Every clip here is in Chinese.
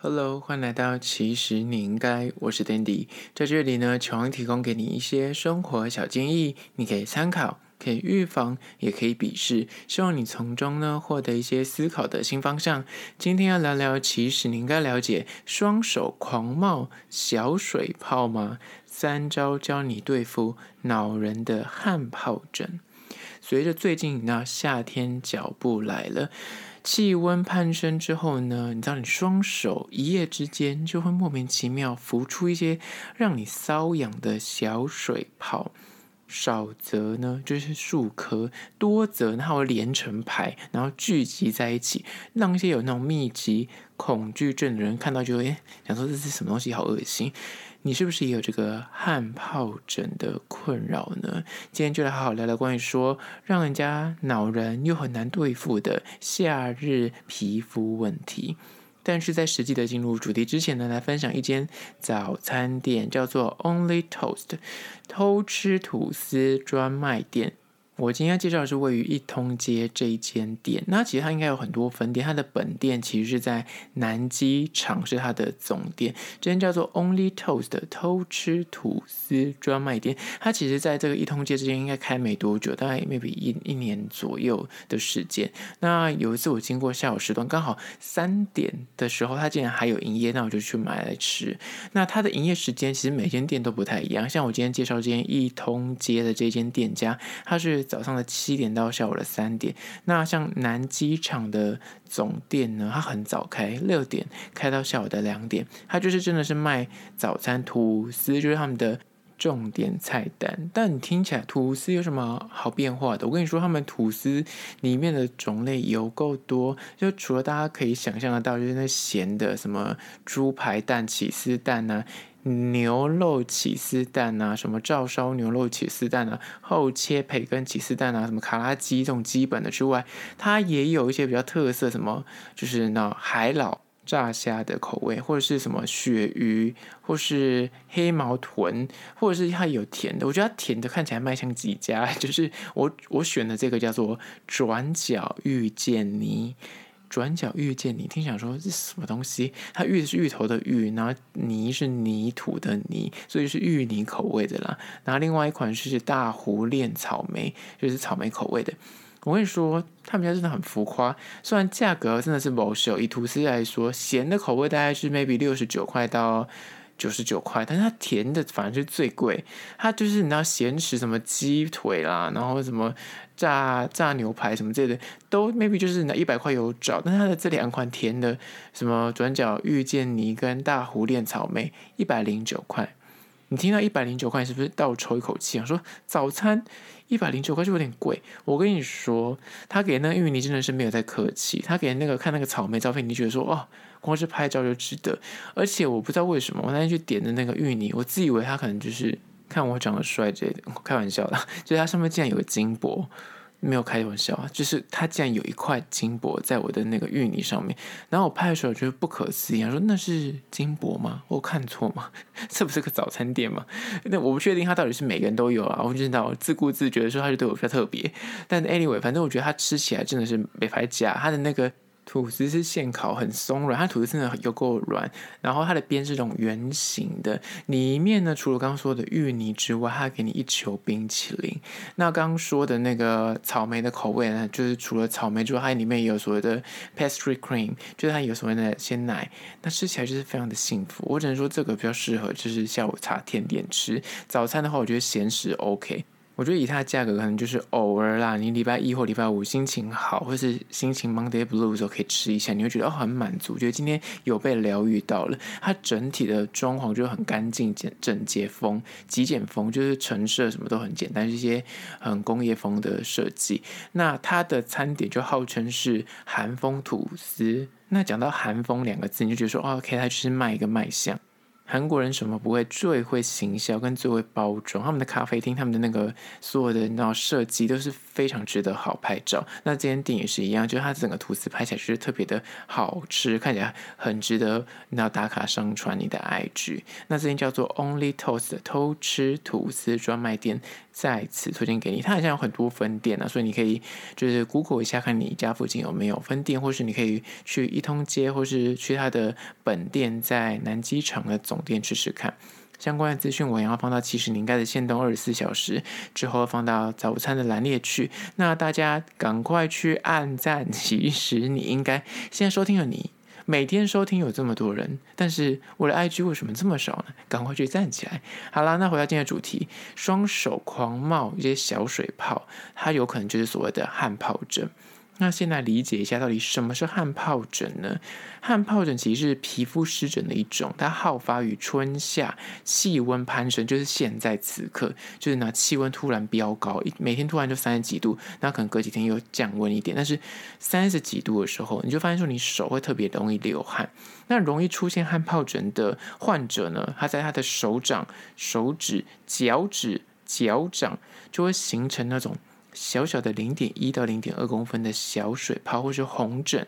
Hello，欢迎来到其实你应该，我是 Dandy，在这里呢，希望提供给你一些生活小建议，你可以参考，可以预防，也可以鄙视，希望你从中呢获得一些思考的新方向。今天要聊聊，其实你应该了解双手狂冒小水泡吗？三招教你对付恼人的汗疱疹。随着最近那夏天脚步来了。气温攀升之后呢，你知道，你双手一夜之间就会莫名其妙浮出一些让你瘙痒的小水泡，少则呢就是数颗，多则它会连成排，然后聚集在一起，让一些有那种密集恐惧症的人看到就会想说，这是什么东西，好恶心。你是不是也有这个汗疱疹的困扰呢？今天就来好好聊聊关于说让人家恼人又很难对付的夏日皮肤问题。但是在实际的进入主题之前呢，来分享一间早餐店，叫做 Only Toast，偷吃吐司专卖店。我今天介绍的是位于一通街这一间店，那其实它应该有很多分店，它的本店其实是在南机场，是它的总店。这间叫做 Only Toast 的偷吃吐司专卖店，它其实在这个一通街之间应该开没多久，大概 maybe 一一年左右的时间。那有一次我经过下午时段，刚好三点的时候，它竟然还有营业，那我就去买来吃。那它的营业时间其实每间店都不太一样，像我今天介绍这间一通街的这间店家，它是。早上的七点到下午的三点，那像南机场的总店呢，它很早开，六点开到下午的两点，它就是真的是卖早餐吐司，就是他们的重点菜单。但你听起来吐司有什么好变化的？我跟你说，他们吐司里面的种类有够多，就除了大家可以想象得到，就是那咸的什么猪排蛋、起司蛋呐、啊。牛肉起司蛋啊，什么照烧牛肉起司蛋啊，厚切培根起司蛋啊，什么卡拉鸡这种基本的之外，它也有一些比较特色，什么就是那海老炸虾的口味，或者是什么鳕鱼，或是黑毛豚，或者是它有甜的。我觉得它甜的看起来卖相极佳，就是我我选的这个叫做转角遇见你。转角遇见你，听想说这什么东西？它芋是芋头的芋，然后泥是泥土的泥，所以是芋泥口味的啦。然后另外一款是大湖恋草莓，就是草莓口味的。我跟你说，他们家真的很浮夸，虽然价格真的是保守，以吐司来说，咸的口味大概是 maybe 六十九块到九十九块，但是它甜的反而是最贵。它就是你知道咸食什么鸡腿啦，然后什么。炸炸牛排什么之类的都 maybe 就是那一百块有找，但是它的这两款甜的什么转角遇见你跟大湖恋草莓一百零九块，你听到一百零九块是不是倒抽一口气啊？说早餐一百零九块就有点贵。我跟你说，他给那个芋泥真的是没有在客气，他给那个看那个草莓照片，你觉得说哦，光是拍照就值得。而且我不知道为什么，我那天去点的那个芋泥，我自以为他可能就是。看我长得帅之类的，开玩笑的，就是它上面竟然有个金箔，没有开玩笑啊，就是他竟然有一块金箔在我的那个芋泥上面，然后我拍的时候觉得不可思议，说那是金箔吗？我看错吗？这不是个早餐店吗？那我不确定他到底是每个人都有啊，我不知道自顾自觉得说他就对我比较特别，但 anyway，反正我觉得他吃起来真的是没法假，他的那个。吐司是现烤，很松软，它吐司真的有够软，然后它的边是这种圆形的，里面呢除了刚刚说的芋泥之外，它还给你一球冰淇淋。那刚刚说的那个草莓的口味呢，就是除了草莓之外，它里面也有所谓的 pastry cream，就是它有所谓的鲜奶，那吃起来就是非常的幸福。我只能说这个比较适合就是下午茶甜点吃，早餐的话我觉得咸食 OK。我觉得以它的价格，可能就是偶尔啦。你礼拜一或礼拜五心情好，或是心情 Monday Blue 的时候，可以吃一下，你会觉得哦很满足，觉得今天有被疗愈到了。它整体的装潢就很干净、简整洁风、极简风，就是陈设什么都很简单，是一些很工业风的设计。那它的餐点就号称是韩风吐司。那讲到韩风两个字，你就觉得说哦，OK，它就是卖一个卖相。韩国人什么不会？最会行销跟最会包装。他们的咖啡厅，他们的那个所有的那设计都是非常值得好拍照。那这间店也是一样，就是它整个吐司拍起来就是特别的好吃，看起来很值得那打卡上传你的 IG。那这间叫做 Only Toast 偷吃吐司专卖店，再次推荐给你。它好像有很多分店啊，所以你可以就是 Google 一下，看你家附近有没有分店，或是你可以去一通街，或是去它的本店，在南机场的总店试试看。相关的资讯我也要放到其实你应该的限动二十四小时之后放到早餐的栏列去。那大家赶快去按赞。其实你应该现在收听了你。每天收听有这么多人，但是我的 IG 为什么这么少呢？赶快去站起来！好啦，那回到今天的主题，双手狂冒一些小水泡，它有可能就是所谓的汗疱疹。那先来理解一下，到底什么是汗疱疹呢？汗疱疹其实是皮肤湿疹的一种，它好发于春夏，气温攀升，就是现在此刻，就是那气温突然飙高，一每天突然就三十几度，那可能隔几天又降温一点，但是三十几度的时候，你就发现说你手会特别容易流汗。那容易出现汗疱疹的患者呢，他在他的手掌、手指、脚趾、脚掌就会形成那种。小小的零点一到零点二公分的小水泡，或是红疹。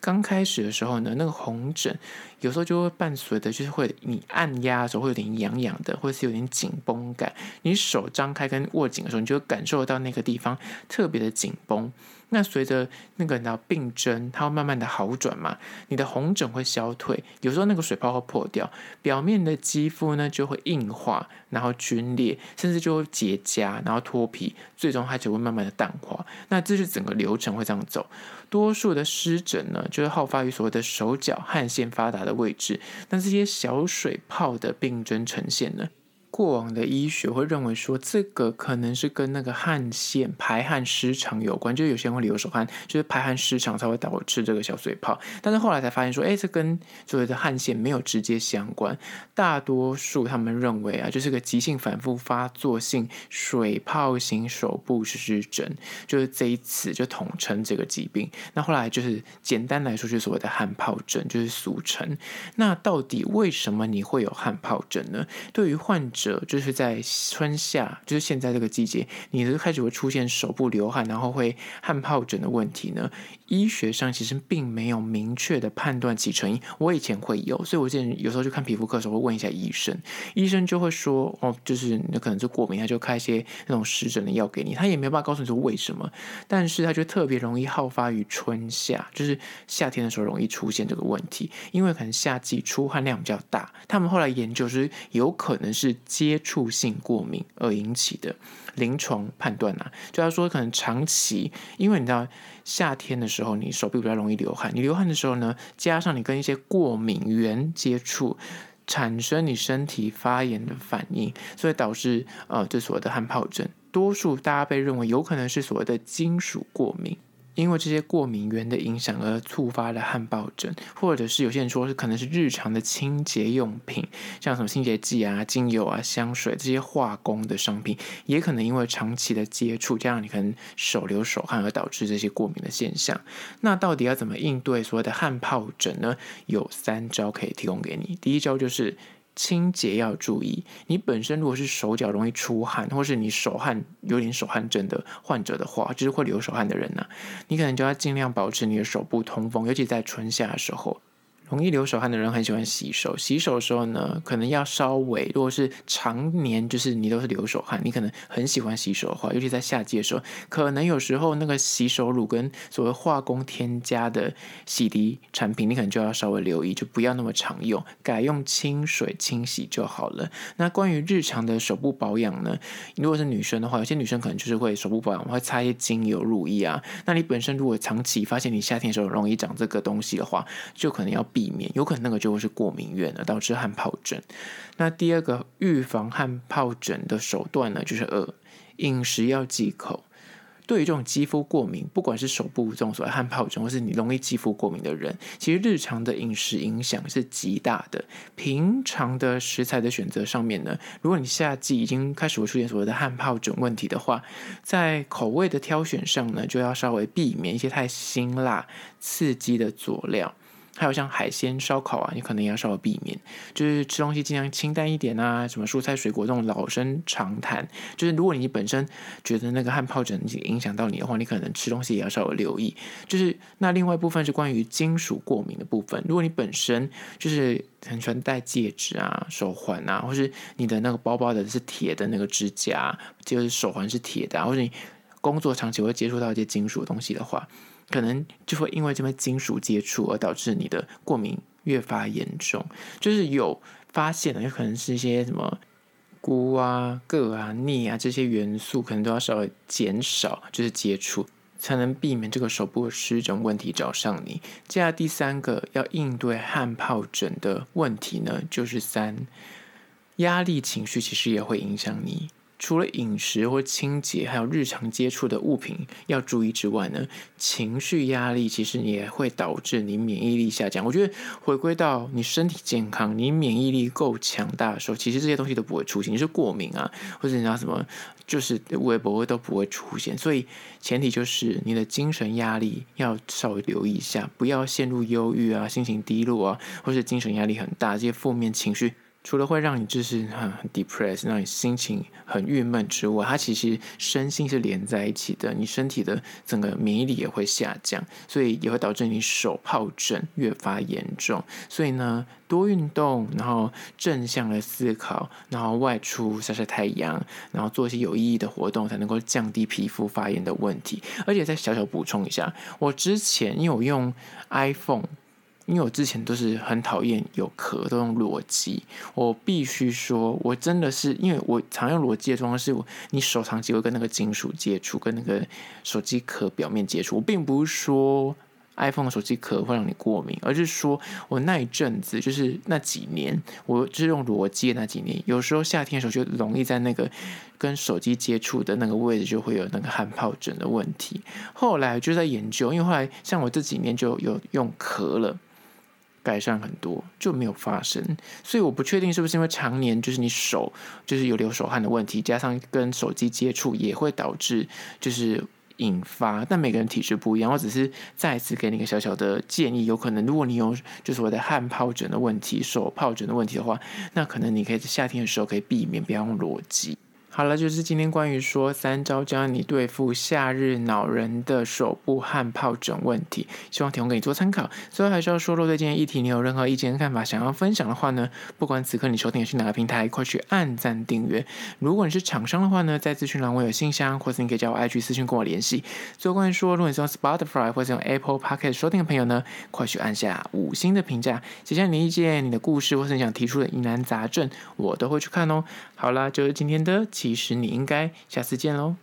刚开始的时候呢，那个红疹有时候就会伴随的，就是会你按压的时候会有点痒痒的，或者是有点紧绷感。你手张开跟握紧的时候，你就会感受到那个地方特别的紧绷。那随着那个你病症，它会慢慢的好转嘛，你的红疹会消退，有时候那个水泡会破掉，表面的肌肤呢就会硬化，然后皲裂，甚至就会结痂，然后脱皮，最终它就会慢慢的淡化。那这是整个流程会这样走。多数的湿疹呢，就是好发于所谓的手脚汗腺发达的位置，那这些小水泡的病征呈现呢，过往的医学会认为说，这个可能是跟那个汗腺排汗失常有关，就是有些人会流手汗，就是排汗失常才会导致这个小水泡。但是后来才发现说，哎，这跟所谓的汗腺没有直接相关。大多数他们认为啊，就是个急性反复发作性水泡型手部湿疹，就是这一次就统称这个疾病。那后来就是简单来说，就是所谓的汗疱疹，就是俗称。那到底为什么你会有汗疱疹呢？对于患者。就是在春夏，就是现在这个季节，你就开始会出现手部流汗，然后会汗疱疹的问题呢？医学上其实并没有明确的判断其成因。我以前会有，所以我之前有时候去看皮肤科的时候会问一下医生，医生就会说哦，就是那可能是过敏，他就开一些那种湿疹的药给你，他也没办法告诉你说为什么，但是他就特别容易好发于春夏，就是夏天的时候容易出现这个问题，因为可能夏季出汗量比较大。他们后来研究是有可能是接触性过敏而引起的。临床判断啊，就要说可能长期，因为你知道夏天的时候，你手臂比较容易流汗，你流汗的时候呢，加上你跟一些过敏原接触，产生你身体发炎的反应，所以导致呃，这所谓的汗疱疹，多数大家被认为有可能是所谓的金属过敏。因为这些过敏原的影响而触发的汗疱疹，或者是有些人说是可能是日常的清洁用品，像什么清洁剂啊、精油啊、香水这些化工的商品，也可能因为长期的接触，加上你可能手流手汗而导致这些过敏的现象。那到底要怎么应对所谓的汗疱疹呢？有三招可以提供给你。第一招就是。清洁要注意，你本身如果是手脚容易出汗，或是你手汗有点手汗症的患者的话，就是会流手汗的人呐、你可能就要尽量保持你的手部通风，尤其在春夏的时候。容易流手汗的人很喜欢洗手，洗手的时候呢，可能要稍微，如果是常年就是你都是流手汗，你可能很喜欢洗手的话，尤其在夏季的时候，可能有时候那个洗手乳跟所谓化工添加的洗涤产品，你可能就要稍微留意，就不要那么常用，改用清水清洗就好了。那关于日常的手部保养呢，如果是女生的话，有些女生可能就是会手部保养会擦一些精油乳液啊，那你本身如果长期发现你夏天的时候容易长这个东西的话，就可能要。避免有可能那个就会是过敏原了，导致汗疱疹。那第二个预防汗疱疹的手段呢，就是二，饮食要忌口。对于这种肌肤过敏，不管是手部这种所谓汗疱疹，或是你容易肌肤过敏的人，其实日常的饮食影响是极大的。平常的食材的选择上面呢，如果你夏季已经开始会出现所谓的汗疱疹问题的话，在口味的挑选上呢，就要稍微避免一些太辛辣、刺激的佐料。还有像海鲜烧烤啊，你可能也要稍微避免，就是吃东西尽量清淡一点啊，什么蔬菜水果这种老生常谈。就是如果你本身觉得那个汗疱疹影响到你的话，你可能吃东西也要稍微留意。就是那另外一部分是关于金属过敏的部分，如果你本身就是很喜欢戴戒指啊、手环啊，或是你的那个包包的是铁的那个指甲，就是手环是铁的，或者你工作长期会接触到一些金属的东西的话。可能就会因为这边金属接触而导致你的过敏越发严重，就是有发现的，有可能是一些什么鈷啊、铬啊、镍啊这些元素，可能都要稍微减少，就是接触，才能避免这个手部湿疹问题找上你。接下来第三个要应对汗疱疹的问题呢，就是三，压力情绪其实也会影响你。除了饮食或清洁，还有日常接触的物品要注意之外呢，情绪压力其实也会导致你免疫力下降。我觉得回归到你身体健康，你免疫力够强大的时候，其实这些东西都不会出现。你是过敏啊，或者你知道什么，就是微博都不会出现。所以前提就是你的精神压力要稍微留意一下，不要陷入忧郁啊、心情低落啊，或是精神压力很大这些负面情绪。除了会让你就是很 depressed，让你心情很郁闷之外，它其实身心是连在一起的。你身体的整个免疫力也会下降，所以也会导致你手疱疹越发严重。所以呢，多运动，然后正向的思考，然后外出晒晒太阳，然后做一些有意义的活动，才能够降低皮肤发炎的问题。而且再小小补充一下，我之前因为我用 iPhone。因为我之前都是很讨厌有壳，都用裸机。我必须说，我真的是因为我常用裸机的状况是，你手长期会跟那个金属接触，跟那个手机壳表面接触。我并不是说 iPhone 的手机壳会让你过敏，而是说我那一阵子，就是那几年，我就是用裸机的那几年，有时候夏天的时候就容易在那个跟手机接触的那个位置就会有那个汗疱疹的问题。后来就在研究，因为后来像我这几年就有用壳了。改善很多就没有发生，所以我不确定是不是因为常年就是你手就是有流手汗的问题，加上跟手机接触也会导致就是引发。但每个人体质不一样，我只是再次给你一个小小的建议，有可能如果你有就是我的汗疱疹的问题、手疱疹的问题的话，那可能你可以在夏天的时候可以避免不要用裸机。好了，就是今天关于说三招教你对付夏日恼人的手部汗疱疹问题，希望提供给你做参考。最后还是要说，若对今天议题你有任何意见跟看法想要分享的话呢，不管此刻你收听的是哪个平台，快去按赞订阅。如果你是厂商的话呢，在资讯栏我有信箱，或是你可以加我 IG 私讯跟我联系。最后关于说，如果你是用 Spotify 或是用 Apple Podcast 收听的朋友呢，快去按下五星的评价，写下你的意见、你的故事或是你想提出的疑难杂症，我都会去看哦。好啦，就是今天的。其实你应该下次见喽。